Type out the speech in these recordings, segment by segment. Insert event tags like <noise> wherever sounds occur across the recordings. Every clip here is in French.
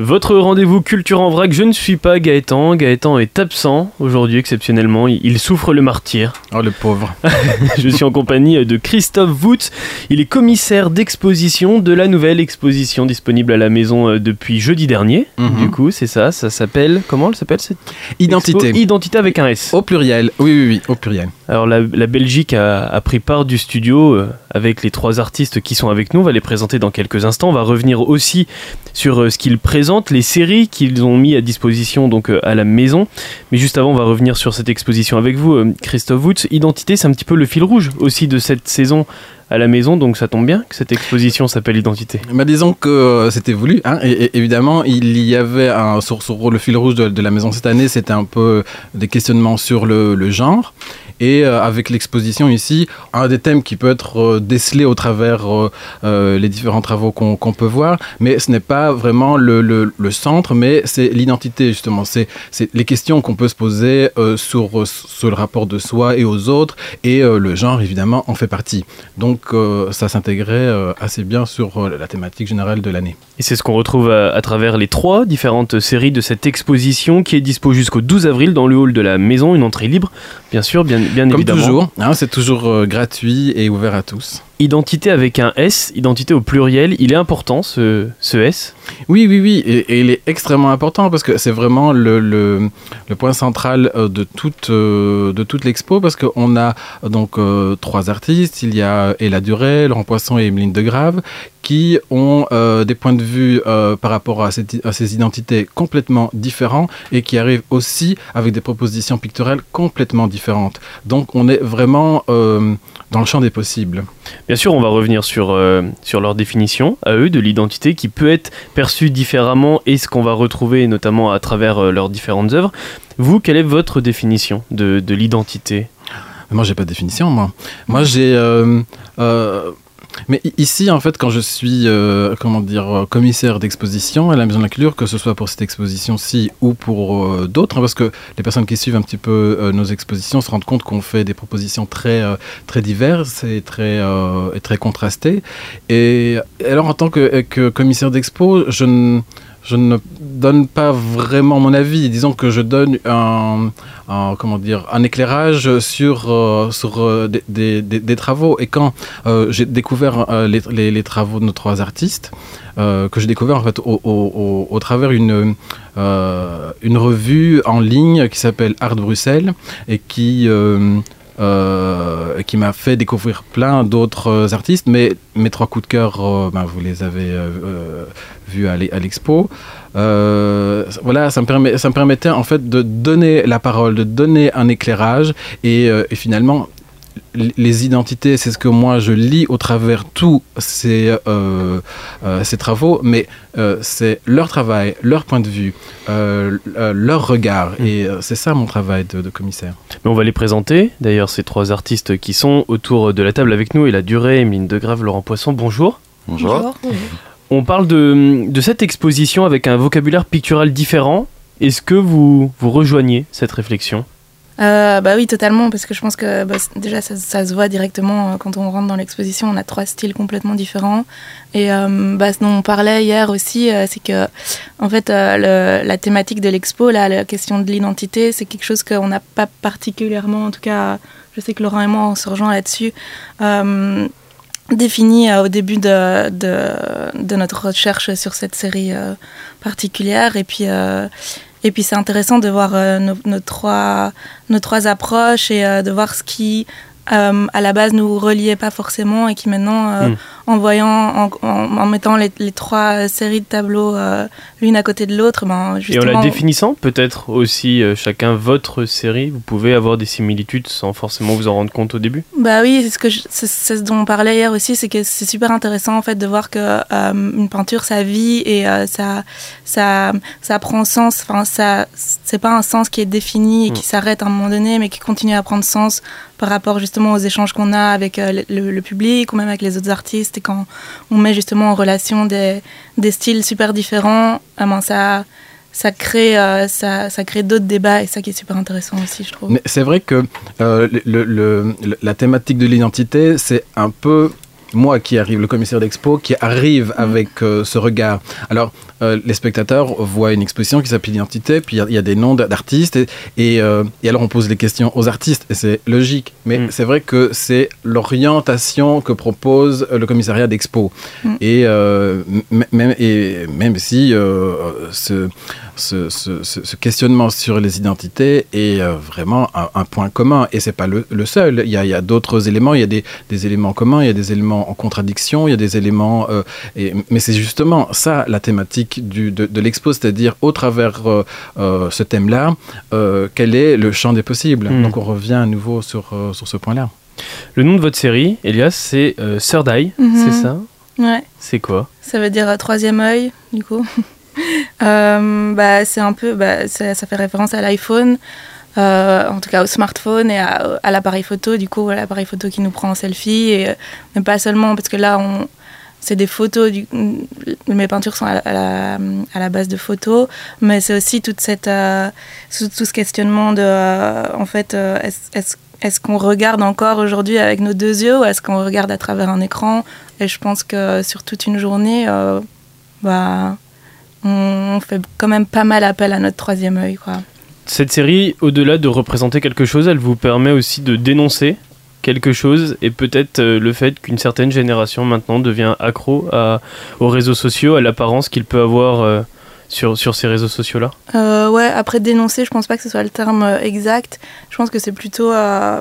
Votre rendez-vous culture en vrac, je ne suis pas Gaëtan. Gaëtan est absent aujourd'hui exceptionnellement. Il souffre le martyr. <laughs> Oh le pauvre. je suis en compagnie de Christophe Woutz. Il est commissaire d'exposition de la nouvelle exposition disponible à la maison euh, depuis jeudi dernier. Mhm. Du coup, c'est ça. Ça s'appelle comment elle s'appelle cette Identité. expo Identité avec un S. Au pluriel. Oui, oui, oui, au pluriel. Alors la, Belgique a, pris part du studio euh, avec les trois artistes qui sont avec nous. On va les présenter dans quelques instants. On va revenir aussi sur euh, ce qu'ils présentent, les séries qu'ils ont mis à disposition donc euh, à la maison. Mais juste avant, on va revenir sur cette exposition avec vous, Christophe Woods. Identité, c'est un petit peu le fil rouge aussi de cette saison à la maison, donc ça tombe bien que cette exposition s'appelle Identité. Disons que euh, c'était voulu, hein, évidemment, il y avait un, sur, le fil rouge de, la maison cette année, c'était un peu des questionnements sur le, genre. Et euh, avec l'exposition ici, un des thèmes qui peut être euh, décelé au travers les différents travaux qu'on peut voir, mais ce n'est pas vraiment le, centre, mais c'est l'identité justement. C'est les questions qu'on peut se poser sur, sur le rapport de soi et aux autres, et le genre évidemment en fait partie. Donc euh, ça s'intégrait euh, assez bien sur euh, la thématique générale de l'année. Et c'est ce qu'on retrouve à, à travers les trois différentes séries de cette exposition qui est dispo jusqu'au 12 avril dans le hall de la maison, une entrée libre, bien sûr, bien, bien Comme évidemment. toujours, hein, c'est toujours gratuit et ouvert à tous. Identité avec un S, identité au pluriel, il est important ce, S? Oui, oui, oui, et, il est extrêmement important parce que c'est vraiment le, point central euh, de toute, euh, de toute l'expo parce qu'on a donc euh, trois artistes, il y a Ella Duret, Laurent Poisson et Emeline Degrave qui ont euh, des points de vue euh, par rapport à, cette- à ces identités complètement différents et qui arrivent aussi avec des propositions picturales complètement différentes. Donc on est vraiment euh, dans le champ des possibles. Bien sûr, on va revenir sur, sur leur définition à eux de l'identité qui peut être perçue différemment et ce qu'on va retrouver notamment à travers leurs différentes œuvres. Vous, quelle est votre définition de, de l'identité? Moi, j'ai pas de définition, moi. Moi, j'ai. Mais ici, en fait, quand je suis, euh, comment dire, euh, commissaire d'exposition à la Maison de la Culture, que ce soit pour cette exposition-ci ou pour euh, d'autres, hein, parce que les personnes qui suivent un petit peu nos expositions se rendent compte qu'on fait des propositions très, très diverses et très, et très contrastées. Et alors, en tant que, que commissaire d'expo, je ne, je ne donne pas vraiment mon avis. Disons que je donne un, comment dire, un éclairage sur, euh, sur euh, des, des- travaux. Et quand euh, j'ai découvert les, les- travaux de nos trois artistes, que j'ai découvert en fait au, au- au- travers une, une revue en ligne qui s'appelle Art Bruxelles et qui, qui m'a fait découvrir plein d'autres euh, artistes. Mais mes trois coups de cœur, euh, ben, vous les avez euh, euh, vus à l'e- à l'expo. Euh, voilà, ça me, permet, ça me permettait en fait de donner la parole, de donner un éclairage et, euh, finalement les identités, c'est ce que moi je lis au travers tous ces, euh, euh, ces travaux, mais euh, c'est leur travail, leur point de vue, euh, euh, leur regard, et euh, c'est ça mon travail de, de commissaire. Mais on va les présenter. D'ailleurs, ces trois artistes qui sont autour de la table avec nous et la durée, Emeline Degrave, Laurent Poisson, bonjour. Bonjour. On parle de, de cette exposition avec un vocabulaire pictural différent. Est-ce que vous, vous rejoignez cette réflexion? Euh, bah oui, totalement, parce que je pense que bah, déjà ça, se voit directement euh, quand on rentre dans l'exposition. On a trois styles complètement différents. Et euh, bah, ce dont on parlait hier aussi, c'est que en fait la thématique de l'expo, la question de l'identité, c'est quelque chose qu'on n'a pas particulièrement, en tout cas, je sais que Laurent et moi on se rejoint là-dessus. défini au début de, de, notre recherche sur cette série particulière et puis et puis c'est intéressant de voir euh, nos, trois approches et euh, de voir ce qui euh, à la base nous reliait pas forcément et qui maintenant euh, Mm. En voyant en, en- en mettant les, les trois séries de tableaux euh, l'une à côté de l'autre ben Et en la définissant, peut-être aussi euh, chacun votre série, vous pouvez avoir des similitudes sans forcément vous en rendre compte au début? Bah oui, c'est ce que je- c'est c'est ce dont on parlait hier aussi, c'est que c'est super intéressant en fait de voir que euh, une peinture ça vit et ça ça ça prend sens. Enfin ça c'est pas un sens qui est défini et qui Mm. s'arrête à un moment donné, mais qui continue à prendre sens par rapport justement aux échanges qu'on a avec le public ou même avec les autres artistes quand on met justement en relation des styles super différents, ah ben, ça ça crée euh, ça ça crée d'autres débats et ça qui est super intéressant aussi je trouve. C'est vrai que euh, la thématique de l'identité, c'est un peu moi qui arrive, le commissaire d'expo, qui arrive avec euh, ce regard. Alors, euh, les spectateurs voient une exposition qui s'appelle Identité, puis il y, a des noms d'artistes, et, euh, et, alors on pose les questions aux artistes, et c'est logique. Mais c'est vrai que c'est l'orientation que propose le commissariat d'expo. Et, même, et même si ce ce, ce, questionnement sur les identités est euh, vraiment un, point commun. Et c'est pas le, seul. Il y a, a d'autres éléments. Il y a des, des, éléments communs. Il y a des éléments en contradiction. Il y a des éléments. Euh, et, mais c'est justement ça la thématique du, de, de l'expo, c'est-à-dire au travers euh, ce thème-là, quel est le champ des possibles. Hmm. Donc on revient à nouveau sur, sur ce point-là. Le nom de votre série, Elias, c'est Sœur d'Aïe, mhm. c'est ça? Ouais. C'est quoi? Ça veut dire troisième œil, du coup. <laughs> Euh, bah, c'est un peu, bah, ça, fait référence à l'iPhone, euh, en tout cas au smartphone et à, l'appareil photo, du coup, l'appareil photo qui nous prend en selfie, et, mais pas seulement, parce que là, c'est des photos, du, mes peintures sont à la, base de photos, mais c'est aussi toute cette, euh, tout, ce questionnement de, en fait, est-ce est-ce qu'on regarde encore aujourd'hui avec nos deux yeux ou est-ce qu'on regarde à travers un écran? Et je pense que sur toute une journée, bah, on fait quand même pas mal appel à notre troisième œil. Quoi. Cette série, au-delà de représenter quelque chose, elle vous permet aussi de dénoncer quelque chose et peut-être euh, le fait qu'une certaine génération maintenant devient accro à, aux réseaux sociaux, à l'apparence qu'il peut avoir euh, sur, sur ces réseaux sociaux-là? Euh, Ouais, après dénoncer, je pense pas que ce soit le terme exact. Je pense que c'est plutôt un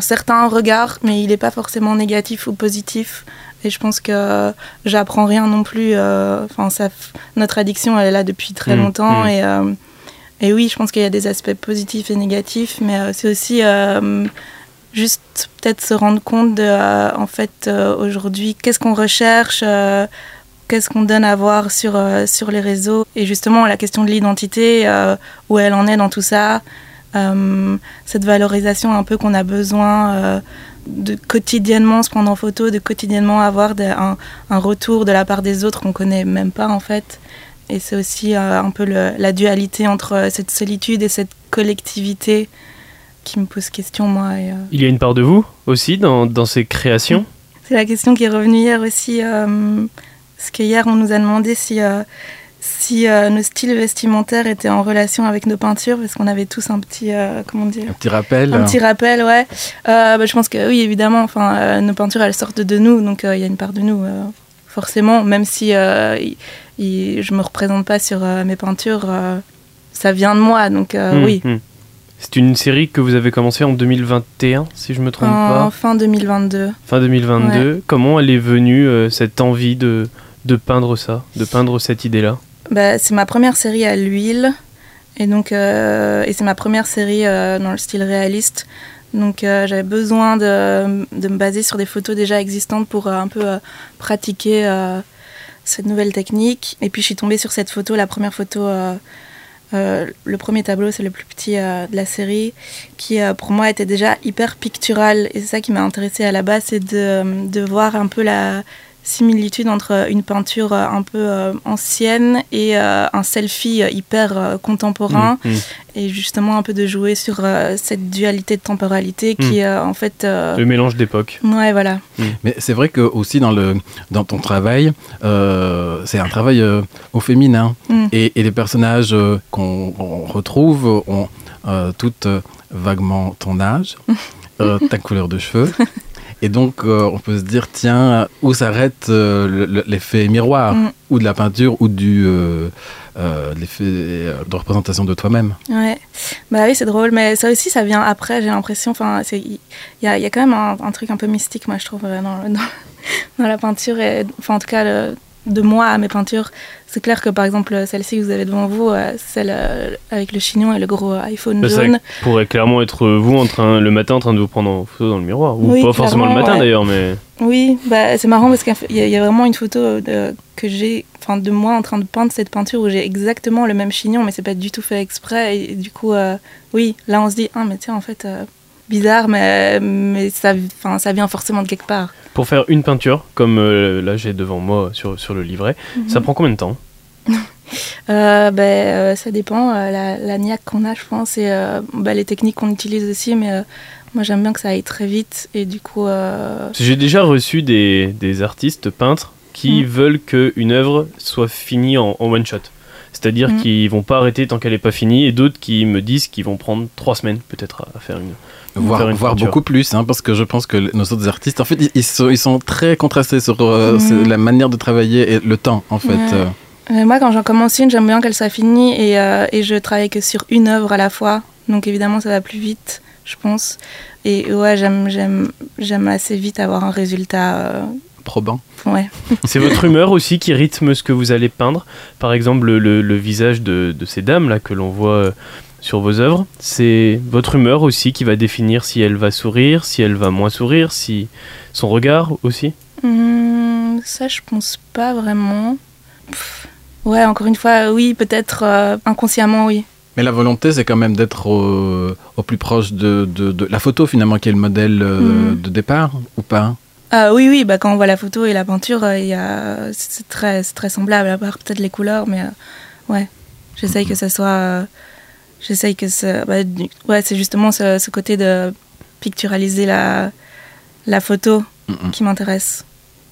certain regard, mais il n'est pas forcément négatif ou positif. Et je pense que j'apprends rien non plus. Euh, enfin, ça, notre addiction, elle est là depuis très mmh, longtemps. Mmh. Et, euh, et oui, je pense qu'il y a des aspects positifs et négatifs, mais euh, c'est aussi juste peut-être se rendre compte de, en fait, aujourd'hui, qu'est-ce qu'on recherche qu'est-ce qu'on donne à voir sur, sur les réseaux. Et justement, la question de l'identité, où elle en est dans tout ça, cette valorisation un peu qu'on a besoin de quotidiennement se prendre en photo, de quotidiennement avoir un, retour de la part des autres qu'on connaît même pas en fait. Et c'est aussi euh, un peu la dualité entre cette solitude et cette collectivité qui me pose question moi. Euh, Il y a une part de vous aussi dans, dans ces créations? C'est la question qui est revenue hier aussi. Euh, parce qu'hier on nous a demandé si si euh, nos styles vestimentaires étaient en relation avec nos peintures, parce qu'on avait tous un petit, euh, comment dire? Un petit rappel. Un petit rappel, ouais. Euh, bah, je pense que oui, évidemment. Enfin, nos peintures, elles sortent de nous, donc il y a une part de nous, forcément. Même si je je me représente pas sur mes peintures, ça vient de moi, donc mmh, oui. Mmh. C'est une série que vous avez commencé en 2021, si je me trompe pas. Fin 2022. Fin 2022. Comment elle est venue cette envie de de peindre ça, de peindre cette idée-là? Bah, C'est ma première série à l'huile. Et donc, euh, et c'est ma première série euh, dans le style réaliste. Donc, euh, j'avais besoin de, de, me baser sur des photos déjà existantes pour un peu pratiquer cette nouvelle technique. Et puis, je suis tombée sur cette photo, la première photo. le premier tableau, c'est le plus petit de la série, qui pour moi était déjà hyper pictural. Et c'est ça qui m'a intéressée à la base, c'est de, de voir un peu la, similitude entre une peinture euh, un peu euh, ancienne et euh, un selfie hyper contemporain. Mm, mm. et justement un peu de jouer sur cette dualité de temporalité qui est mm. en fait le mélange d'époque ouais voilà. Mais c'est vrai que aussi dans le dans ton travail c'est un travail au féminin. Et, et, les personnages qu'on retrouve ont toutes vaguement ton âge <laughs> ta couleur de cheveux <laughs> Et donc, euh, on peut se dire, tiens, où s'arrête euh, l'effet miroir, mm. ou de la peinture, ou du euh, l'effet de représentation de toi-même. Ouais, bah oui, c'est drôle, mais ça aussi, ça vient après, j'ai l'impression. Enfin, il y, a, y a quand même un, truc un peu mystique, moi, je trouve, dans, dans, <laughs> dans la peinture, enfin, en tout cas, le, de moi à mes peintures. C'est clair que par exemple celle-ci que vous avez devant vous, euh, celle euh, avec le chignon et le gros iPhone jaune. Ça pourrait clairement être vous en train, le matin en train de vous prendre en photo dans le miroir. Ou pas forcément le matin d'ailleurs, mais. Oui, bah, c'est marrant parce qu'il y, a vraiment une photo de, que j'ai enfin de moi en train de peindre cette peinture où j'ai exactement le même chignon, mais c'est pas du tout fait exprès. Et, du coup, euh, oui, là on se dit, ah, mais tiens, en fait, bizarre, mais, mais ça, ça vient forcément de quelque part. Pour faire une peinture, comme euh, là j'ai devant moi sur, sur le livret, ça mhm. prend combien de temps? <laughs> Euh, ben, euh, Ça dépend. la, la niaque qu'on a, je pense, et bah, les techniques qu'on utilise aussi. Mais Moi, j'aime bien que ça aille très vite et du coup. J'ai déjà reçu des, des, artistes peintres qui mm. veulent qu'une œuvre soit finie en, one shot. C'est-à-dire mm. qu'ils vont pas arrêter tant qu'elle n'est pas finie, et d'autres qui me disent qu'ils vont prendre trois semaines peut-être à, faire une. Voir, beaucoup plus, hein, parce que je pense que nos autres artistes, en fait, ils, sont, ils sont, très contrastés sur mm. la manière de travailler et le temps, en fait. moi, quand j'en commence une, j'aime bien qu'elle soit finie et, et je travaille que sur une œuvre à la fois. Donc évidemment, ça va plus vite je pense. Et ouais, j'aime assez vite avoir un résultat. Euh, Probant. Ouais. <laughs> C'est votre humeur aussi qui rythme ce que vous allez peindre. Par exemple, le, le, visage de, de, ces dames là que l'on voit euh, sur vos œuvres, c'est votre humeur aussi qui va définir si elle va sourire, si elle va moins sourire, si son regard aussi. Mmh, ça, je pense pas vraiment. ouais, encore une fois, oui, peut-être euh, inconsciemment, oui. Mais la volonté, c'est quand même d'être au, plus proche de, de, la photo, finalement, qui est le modèle euh, mm. de départ, ou pas? Ah, Oui, oui, bah, quand on voit la photo et la peinture, euh, c'est très, très semblable, à part peut-être les couleurs, mais euh, ouais, j'essaye que ça soit. J'essaye que ça. Bah, ouais, c'est justement ce, côté de picturaliser la, la photo qui m'intéresse.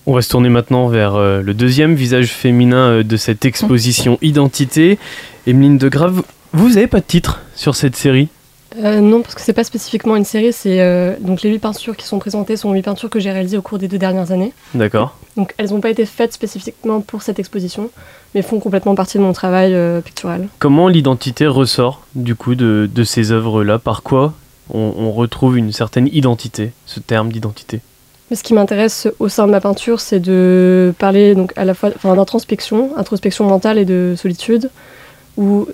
On va se tourner maintenant vers le deuxième visage féminin de cette exposition Identité. Emeline de Grave, vous n'avez pas de titre sur cette série? Euh, non, parce que c'est pas spécifiquement une série. C'est euh, donc les huit peintures qui sont présentées sont huit peintures que j'ai réalisées au cours des deux dernières années. D'accord. Donc elles n'ont pas été faites spécifiquement pour cette exposition, mais font complètement partie de mon travail euh, pictural. Comment l'identité ressort du coup de, de ces œuvres-là? Par quoi on, retrouve une certaine identité, ce terme d'identité? Mais ce qui m'intéresse au sein de ma peinture, c'est de parler donc à la fois d'introspection, introspection mentale et de solitude, où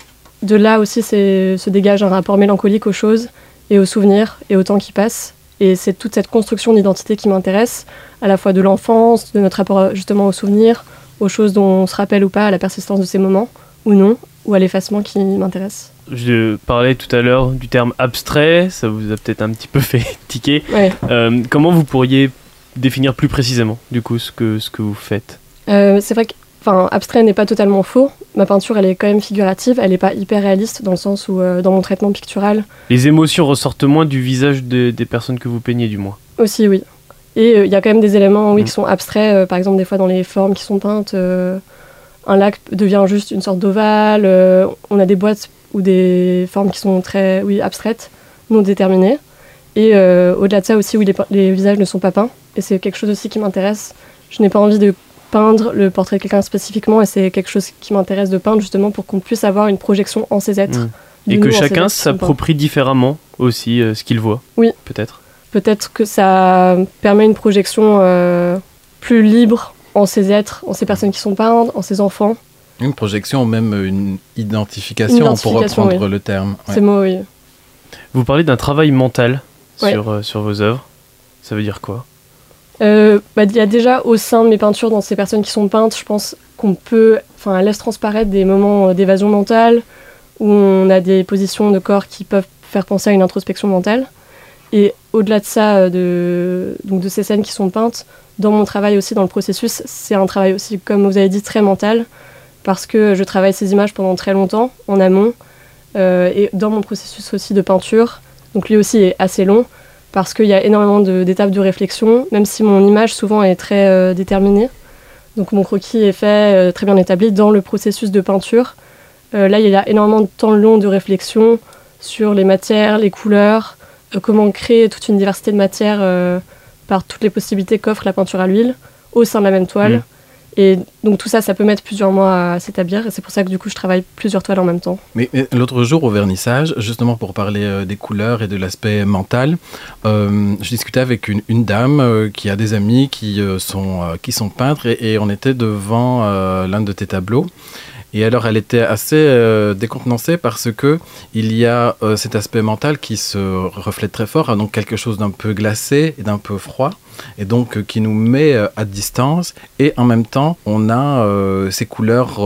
de là aussi se dégage un rapport mélancolique aux choses et aux souvenirs et au temps qui passe. Et c'est toute cette construction d'identité qui m'intéresse, à la fois de l'enfance, de notre rapport justement aux souvenirs, aux choses dont on se rappelle ou pas, à la persistance de ces moments, ou non, ou à l'effacement qui m'intéresse. Je parlais tout à l'heure du terme abstrait, ça vous a peut-être un petit peu <laughs> fait tiquer. Euh, comment vous pourriez définir plus précisément, du coup, ce que, ce que vous faites? Euh, C'est vrai que Enfin, abstrait n'est pas totalement faux. Ma peinture, elle est quand même figurative. Elle n'est pas hyper réaliste dans le sens où, euh, dans mon traitement pictural. Les émotions ressortent moins du visage des personnes que vous peignez, du moins. Aussi, oui. Et euh, il y a quand même des éléments, oui, mm. qui sont abstraits. Euh, par exemple, des fois, dans les formes qui sont peintes, un lac devient juste une sorte d'ovale. on a des boîtes ou des formes qui sont très, oui, abstraites, non déterminées. Et au-delà de ça aussi, oui, les, les visages ne sont pas peints. Et c'est quelque chose aussi qui m'intéresse. Je n'ai pas envie de peindre le portrait de quelqu'un spécifiquement et c'est quelque chose qui m'intéresse de peindre justement pour qu'on puisse avoir une projection en ces êtres. Mmh. Et que chacun s'approprie différemment aussi euh, ce qu'il voit. Oui. Peut-être. Peut-être que ça permet une projection euh, plus libre en ces êtres, en ces personnes qui sont peintes, en ces enfants. Une projection, même une identification, pour reprendre le terme. C'est mot, oui. Vous parlez d'un travail mental sur, euh, sur vos œuvres. Ça veut dire quoi? Euh, bah, il y a déjà au sein de mes peintures, dans ces personnes qui sont peintes, je pense qu'on peut, enfin, laissent transparaître des moments euh, d'évasion mentale, où on a des positions de corps qui peuvent faire penser à une introspection mentale. Et au-delà de ça, euh, de, donc de ces scènes qui sont peintes, dans mon travail aussi, dans le processus, c'est un travail aussi, comme vous avez dit, très mental, parce que je travaille ces images pendant très longtemps, en amont, et dans mon processus aussi de peinture, donc lui aussi est assez long, parce qu'il y a énormément d'étapes de, réflexion, même si mon image souvent est très euh, déterminée. Donc mon croquis est fait, euh, très bien établi dans le processus de peinture. Euh, là, il y a énormément de temps long de réflexion sur les matières, les couleurs, comment créer toute une diversité de matières par toutes les possibilités qu'offre la peinture à l'huile au sein de la même toile. Mmh. Et donc tout ça, ça peut mettre plusieurs mois à s'établir. Et c'est pour ça que du coup, je travaille plusieurs toiles en même temps. Mais, l'autre jour, au vernissage, justement pour parler euh, des couleurs et de l'aspect mental, euh, je discutais avec une, dame euh, qui a des amis qui, sont, peintres et, on était devant l'un de tes tableaux. Et alors, elle était assez décontenancée parce que il y a cet aspect mental qui se reflète très fort, hein, donc quelque chose d'un peu glacé et d'un peu froid et donc euh, qui nous met euh, à distance. Et en même temps, on a euh, ces couleurs,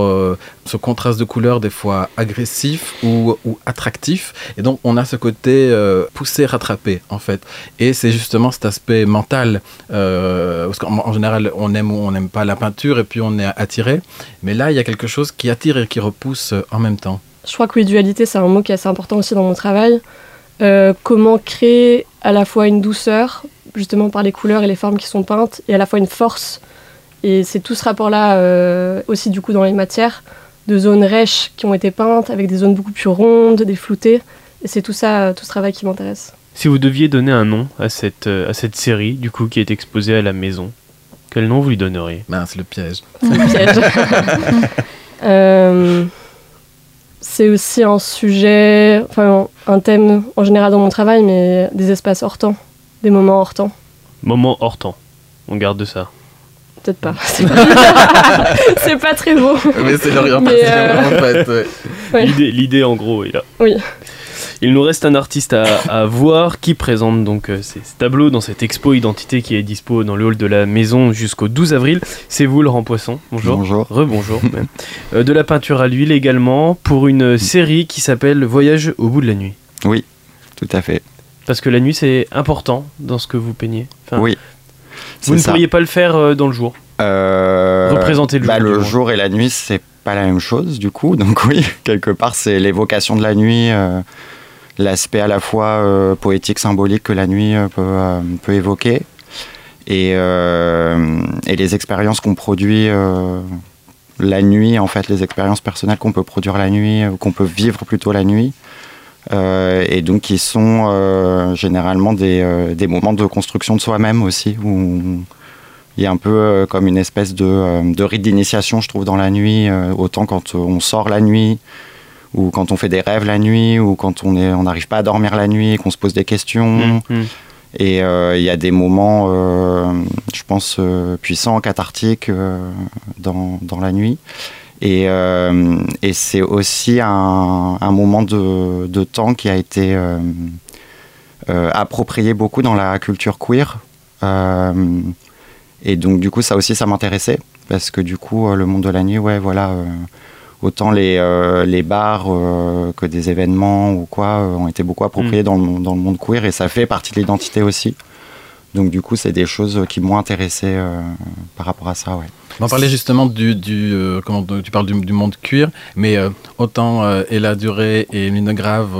ce contraste de couleurs des fois agressif ou, attractif. Et donc on a ce côté poussé, rattrapé en fait. Et c'est justement cet aspect mental. parce qu'en général, on aime ou on n'aime pas la peinture et puis on est attiré. Mais là, il y a quelque chose qui attire et qui repousse en même temps. Je crois que oui, dualité, c'est un mot qui est assez important aussi dans mon travail. comment créer à la fois une douceur, justement par les couleurs et les formes qui sont peintes, et à la fois une force. Et c'est tout ce rapport-là euh, aussi du coup dans les matières, de zones rêches qui ont été peintes, avec des zones beaucoup plus rondes, des floutées. Et c'est tout ça, tout ce travail qui m'intéresse. Si vous deviez donner un nom à cette, à cette série, du coup, qui est exposée à la maison, quel nom vous lui donneriez? Ben, c'est le piège. C'est le piège. <laughs> euh, c'est aussi un sujet, enfin un thème en général dans mon travail, mais des espaces hors temps, des moments hors temps. Moment hors temps. On garde ça. Peut-être pas. <laughs> C'est pas... c'est pas très beau. Mais c'est l'orientation euh... en fait. Ouais. Ouais. L'idée, l'idée en gros est là. Oui. Il nous reste un artiste à, à voir qui présente donc euh, ces, ces tableaux dans cette expo identité qui est dispo dans le hall de la maison jusqu'au 12 avril. C'est vous Laurent Poisson. Bonjour. Bonjour. Rebonjour. <laughs> même. Euh, de la peinture à l'huile également pour une série qui s'appelle Voyage au bout de la nuit. Oui, tout à fait. Parce que la nuit c'est important dans ce que vous peignez. Enfin, Oui. Vous ne ça. pourriez pas le faire euh, dans le jour. Euh, Représenter le bah, jour, le jour et la nuit, c'est pas la même chose, du coup. <laughs> Donc oui, quelque part, c'est l'évocation de la nuit, euh, l'aspect à la fois euh, poétique, symbolique que la nuit peut, peut évoquer, et, et les expériences qu'on produit la nuit, en fait, les expériences personnelles qu'on peut produire la nuit, qu'on peut vivre plutôt la nuit. Euh, et donc qui sont euh, généralement des, euh, des moments de construction de soi-même aussi, où il y a un peu comme une espèce de, de rite d'initiation, je trouve, dans la nuit, autant quand on sort la nuit, ou quand on fait des rêves la nuit, ou quand on est- on n'arrive pas à dormir la nuit et qu'on se pose des questions. Mhm. Et euh, il y a des moments, euh, je pense, euh, puissants, cathartiques dans, dans la nuit. Et, euh, et c'est aussi un, un moment de, de temps qui a été euh, euh, approprié beaucoup dans la culture queer. Et donc, du coup, ça aussi, ça m'intéressait. Parce que, du coup, le monde de la nuit, ouais, voilà. autant les, euh, les bars euh, que des événements ou quoi euh, ont été beaucoup appropriés dans, le, monde- dans le monde queer. Et ça fait partie de l'identité aussi. Donc, du coup, c'est des choses qui m'ont intéressé euh, par rapport à ça, ouais. On parler justement du, du euh, comment tu parles du, du monde cuir, mais euh, autant euh, Ella Duré et Lune Grave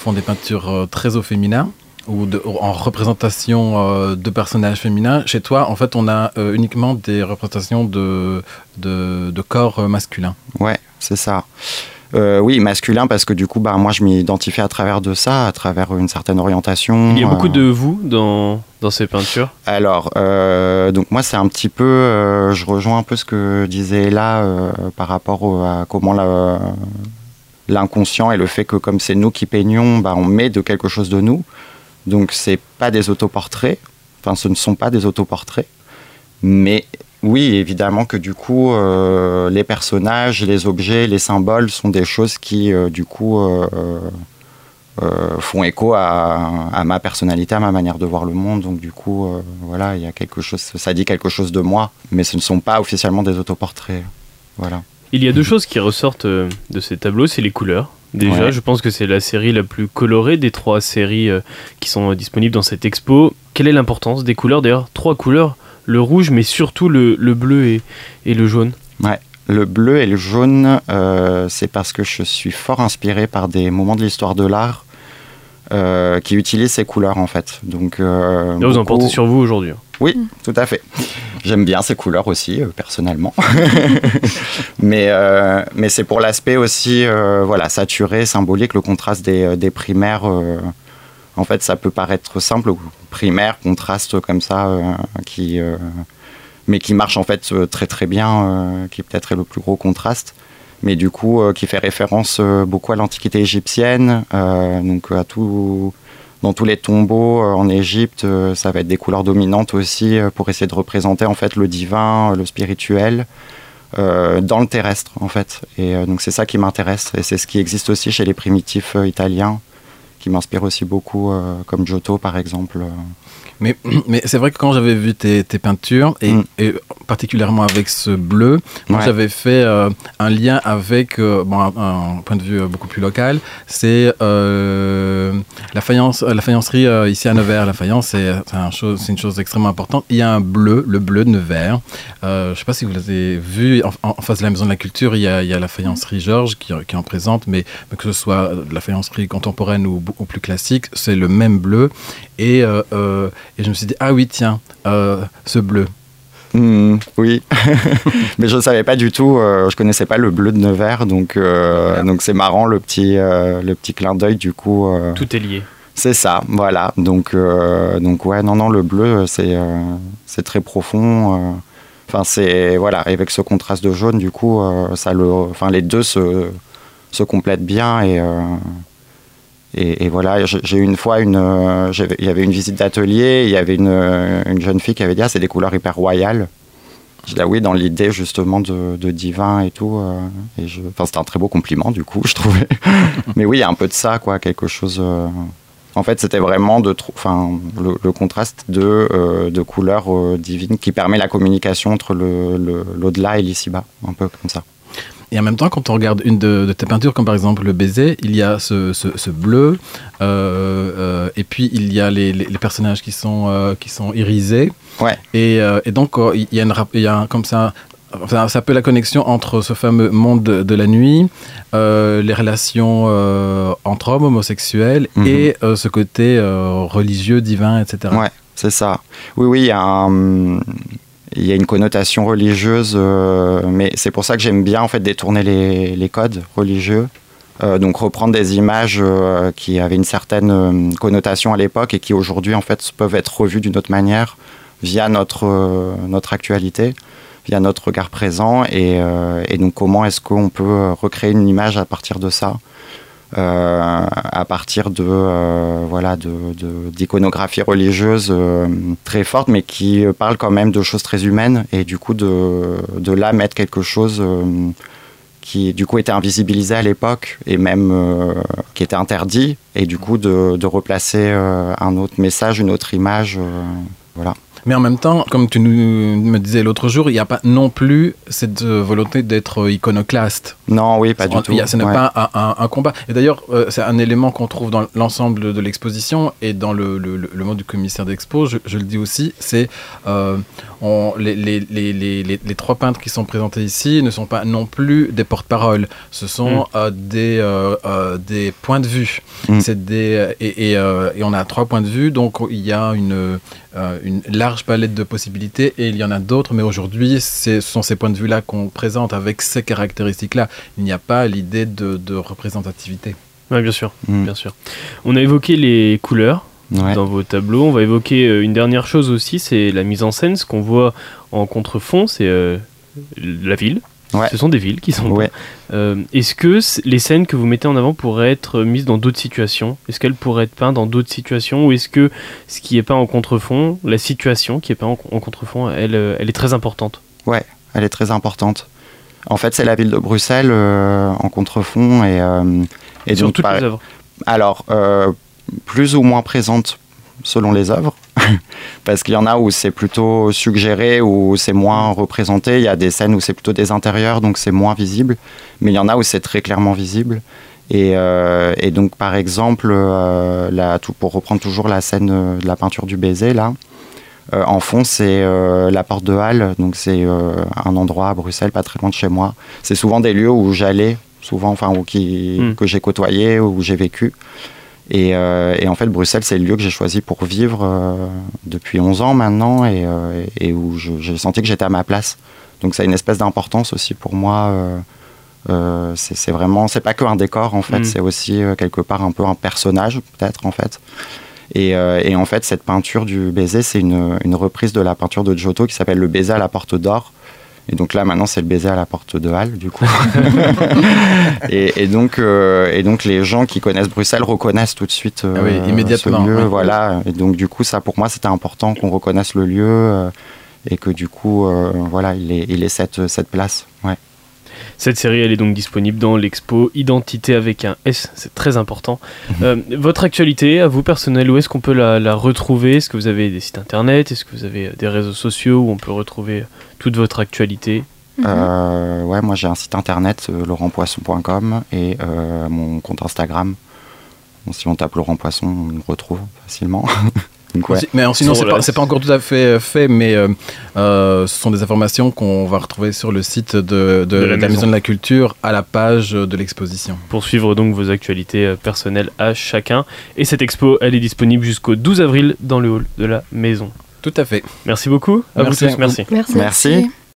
font des peintures très au féminin ou de- en représentation de personnages féminins. Chez toi, en fait, on a uniquement des représentations de, de, de corps masculins. Ouais, c'est ça. Euh, oui, masculin parce que du coup, bah, moi, je m'identifie à travers de ça, à travers une certaine orientation. Il y a beaucoup euh, de vous dans, dans ces peintures. Alors, euh, donc moi, c'est un petit peu, je rejoins un peu ce que disait là par rapport au- à comment la- l'inconscient et le fait que comme c'est nous qui peignons, bah, on met de quelque chose de nous. Donc, c'est pas des autoportraits. Enfin, ce ne sont pas des autoportraits. Mais oui, évidemment que du coup, euh, les personnages, les objets, les symboles sont des choses qui, euh, du coup, euh, font écho à, à ma personnalité, à ma manière de voir le monde. Donc du coup, voilà, il y a quelque chose, ça dit quelque chose de moi, mais ce ne sont pas officiellement des autoportraits. Voilà. Il y a deux choses qui ressortent de ces tableaux, c'est les couleurs. Déjà, Ouais. je pense que c'est la série la plus colorée des trois séries qui sont disponibles dans cette expo. Quelle est l'importance des couleurs? D'ailleurs, trois couleurs, le rouge, mais surtout le, le bleu et, et le jaune. Le bleu et le jaune, euh, c'est parce que je suis fort inspiré par des moments de l'histoire de l'art euh, qui utilisent ces couleurs en fait. Donc, euh, Là, vous en portez sur vous aujourd'hui. Oui, tout à fait. J'aime bien ces couleurs aussi, euh, personnellement. <laughs> mais euh, mais c'est pour l'aspect aussi, euh, voilà, saturé, symbolique, le contraste des, des primaires. En fait, ça peut paraître simple, primaire, contraste comme ça, euh, euh, mais qui marche en fait euh, très très bien, qui peut-être est le plus gros contraste. Mais du coup, qui fait référence beaucoup à l'Antiquité égyptienne, donc à tout, dans tous les tombeaux en Égypte, ça va être des couleurs dominantes aussi pour essayer de représenter en fait le divin, le spirituel dans le terrestre en fait. Et donc c'est ça qui m'intéresse et c'est ce qui existe aussi chez les primitifs italiens qui m'inspire aussi beaucoup, euh, comme Giotto par exemple. Mais, <clears throat> mais c'est vrai que quand j'avais vu tes, tes peintures, et, Mm. et particulièrement avec ce bleu, Ouais. j'avais fait euh, un lien avec, euh, bon, un, un point de vue euh, beaucoup plus local, c'est euh, la, faïence, la faïencerie ici à Nevers. La faïence, c'est un une chose extrêmement importante. Il y a un bleu, le bleu de Nevers. Je ne sais pas si vous l'avez vu, en, en- en face de la Maison de la Culture, il y a, il y a la faïencerie Georges qui, qui en présente, mais, mais que ce soit de la faïencerie contemporaine ou, ou plus classique, c'est le même bleu. Et, euh, euh, et je me suis dit, ah oui, tiens, euh, ce bleu. Hmm, oui, <laughs> mais je ne savais pas du tout, euh, je connaissais pas le bleu de Nevers, donc euh, donc c'est marrant le petit euh, le petit clin d'œil du coup. euh, Tout est lié. c'est ça, voilà. Donc euh, donc ouais, non non le bleu c'est euh, c'est très profond. euh, Enfin c'est voilà avec ce contraste de jaune du coup euh, ça le enfin les deux se se complètent bien et euh, et, voilà, j'ai eu une fois une, euh, il y avait une visite d'atelier, il y avait une, euh, une jeune fille qui avait dit ah c'est des couleurs hyper royales. Je dis ah oui dans l'idée justement de, divin et tout. euh, enfin c'était un très beau compliment du coup <laughs> je trouvais. Mais oui il y a un peu de ça quoi, quelque chose. en fait c'était vraiment de, enfin le, contraste de, de couleurs divines qui permet la communication entre l'au-delà et l'ici-bas, un peu comme ça. Et en même temps, quand on regarde une de, de tes peintures, comme par exemple le baiser, il y a ce, ce- ce bleu, euh, euh, et puis il y a les, les- les personnages qui sont, euh, qui sont irisés. Ouais. Et, et donc, il y a, une, il y a un- comme ça, enfin, ça peut la connexion entre ce fameux monde de, de la nuit, euh, les relations euh, entre hommes homosexuels Mhm. et euh, ce côté religieux, divin, etc. Ouais, c'est ça. Oui, oui, il y a un- il y a une connotation religieuse, euh, mais c'est pour ça que j'aime bien en fait détourner les, codes religieux. Euh, donc reprendre des images euh, qui avaient une certaine connotation à l'époque et qui aujourd'hui en fait peuvent être revues d'une autre manière via notre notre actualité, via notre regard présent et, et donc comment est-ce qu'on peut recréer une image à partir de ça? À partir de euh, voilà de de- d'iconographie religieuse euh, très forte mais qui euh, parle quand même de choses très humaines et du coup de de là mettre quelque chose euh, qui du coup était invisibilisé à l'époque et même euh, qui était interdit et du coup de, de replacer euh, un autre message une autre image euh, voilà Mais en même temps, comme tu nous me disais l'autre jour, il n'y a pas non plus cette euh, volonté d'être iconoclaste. non oui pas du tout a- Ce n'est Ouais. pas un, un- un combat. Et d'ailleurs, euh, c'est un élément qu'on trouve dans l'ensemble de l'exposition et dans le, le, le- le mot du commissaire d'expo, je, je le dis aussi, c'est euh, les, les, les, les, trois peintres qui sont présentés ici ne sont pas non plus des porte-paroles. Ce sont Mm. euh, des, euh, euh, des points de vue. Mm. C'est des, et, et, euh, et on a trois points de vue, donc il y a une, euh, une large palette de possibilités et il y en a d'autres, mais aujourd'hui, c'est- ce sont ces points de vue-là qu'on présente avec ces caractéristiques-là. Il n'y a pas l'idée de, de représentativité. Bien sûr, Mm. bien sûr. On a évoqué les couleurs Ouais. dans vos tableaux. On va évoquer euh, une dernière chose aussi, c'est la mise en scène. Ce qu'on voit en contrefond, c'est euh, la ville. Ouais. Ce sont des villes qui sont. Ouais. Euh, Est-ce que les scènes que vous mettez en avant pourraient être mises dans d'autres situations? Est-ce qu'elles pourraient être peintes dans d'autres situations? Ou est-ce que ce qui est peint en contrefond, la situation qui est peint en, contrefond, elle, euh, elle est très importante? Elle est très importante. En fait, c'est la ville de Bruxelles euh, en contrefond et, euh, et Sur donc toutes par- les œuvres. alors plus ou moins présente selon les œuvres, <laughs> parce qu'il y en a où c'est plutôt suggéré, où c'est moins représenté. Il y a des scènes où c'est plutôt des intérieurs, donc c'est moins visible, mais il y en a où c'est très clairement visible. Et, euh, et donc, par exemple, euh, la- tout, pour reprendre toujours la scène de la peinture du baiser, là, euh, en fond, c'est la porte de Halle, donc c'est un endroit à Bruxelles, pas très loin de chez moi. C'est souvent des lieux où j'allais, souvent, enfin, où qui, Mm. que j'ai côtoyé, où j'ai vécu. Et, euh, et en fait, Bruxelles, c'est le lieu que j'ai choisi pour vivre euh, depuis 11 ans maintenant et, euh, et où j'ai senti que j'étais à ma place. Donc, ça a une espèce d'importance aussi pour moi. euh, c'est vraiment, c'est pas que un décor en fait, Mm. c'est aussi euh, quelque part un peu un personnage peut-être en fait. Et, euh, et en fait, cette peinture du baiser, c'est une, une reprise de la peinture de Giotto qui s'appelle Le baiser à la porte d'or. Et donc là, maintenant, c'est le baiser à la porte de Halle, du coup. <laughs> et, et donc, euh, et donc, les gens qui connaissent Bruxelles reconnaissent tout de suite euh, Ah oui, immédiatement, ce lieu. Voilà. Et donc, du coup, ça, pour moi, c'était important qu'on reconnaisse le lieu euh, et que, du coup, euh, voilà, il ait, il ait cette, cette place. Ouais. Cette série, elle est donc disponible dans l'expo Identité avec un S, c'est très important. Euh, votre actualité, à vous personnel, où est-ce qu'on peut la, la retrouver? Est-ce que vous avez des sites internet? Est-ce que vous avez des réseaux sociaux où on peut retrouver toute votre actualité? Mhm. Euh, ouais, moi j'ai un site internet, euh, laurentpoisson.com, et euh, mon compte Instagram. Bon, si on tape Laurent Poisson, on me retrouve facilement. <laughs> Donc, ouais. Si- Mais sinon, c'est pas, pas encore tout à fait euh, fait, mais euh, euh, ce sont des informations qu'on va retrouver sur le site de, de- De la maison. Maison de la Culture à la page de l'exposition. pour suivre donc vos actualités personnelles à chacun. Et cette expo, elle est disponible jusqu'au 12 avril dans le hall de la maison. Tout à fait. Merci beaucoup. À Merci vous à tous. vous. Merci. Merci. Merci.